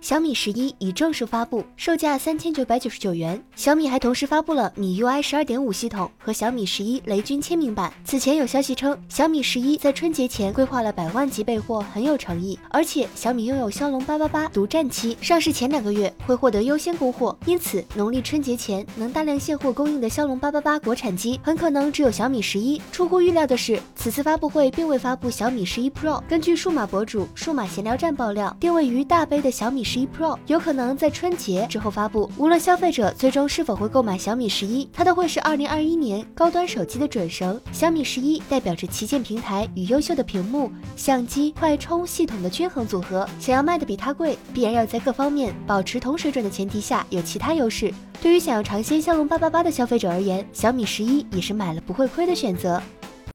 小米十一已正式发布，售价三千九百九十九元。小米还同时发布了米 UI 十二点五系统和小米十一雷军签名版。此前有消息称，小米十一在春节前规划了百万级备货，很有诚意。而且小米拥有骁龙八八八独占期，上市前两个月会获得优先供货，因此农历春节前能大量现货供应的骁龙八八八国产机，很可能只有小米十一。出乎预料的是，此次发布会并未发布小米十一 Pro。根据数码博主数码闲聊站爆料，定位于大杯的小米。十一 Pro 有可能在春节之后发布。无论消费者最终是否会购买小米十一，它都会是二零二一年高端手机的准绳。小米十一代表着旗舰平台与优秀的屏幕、相机、快充系统的均衡组合。想要卖的比它贵，必然要在各方面保持同水准的前提下有其他优势。对于想要尝鲜骁龙八八八的消费者而言，小米十一也是买了不会亏的选择。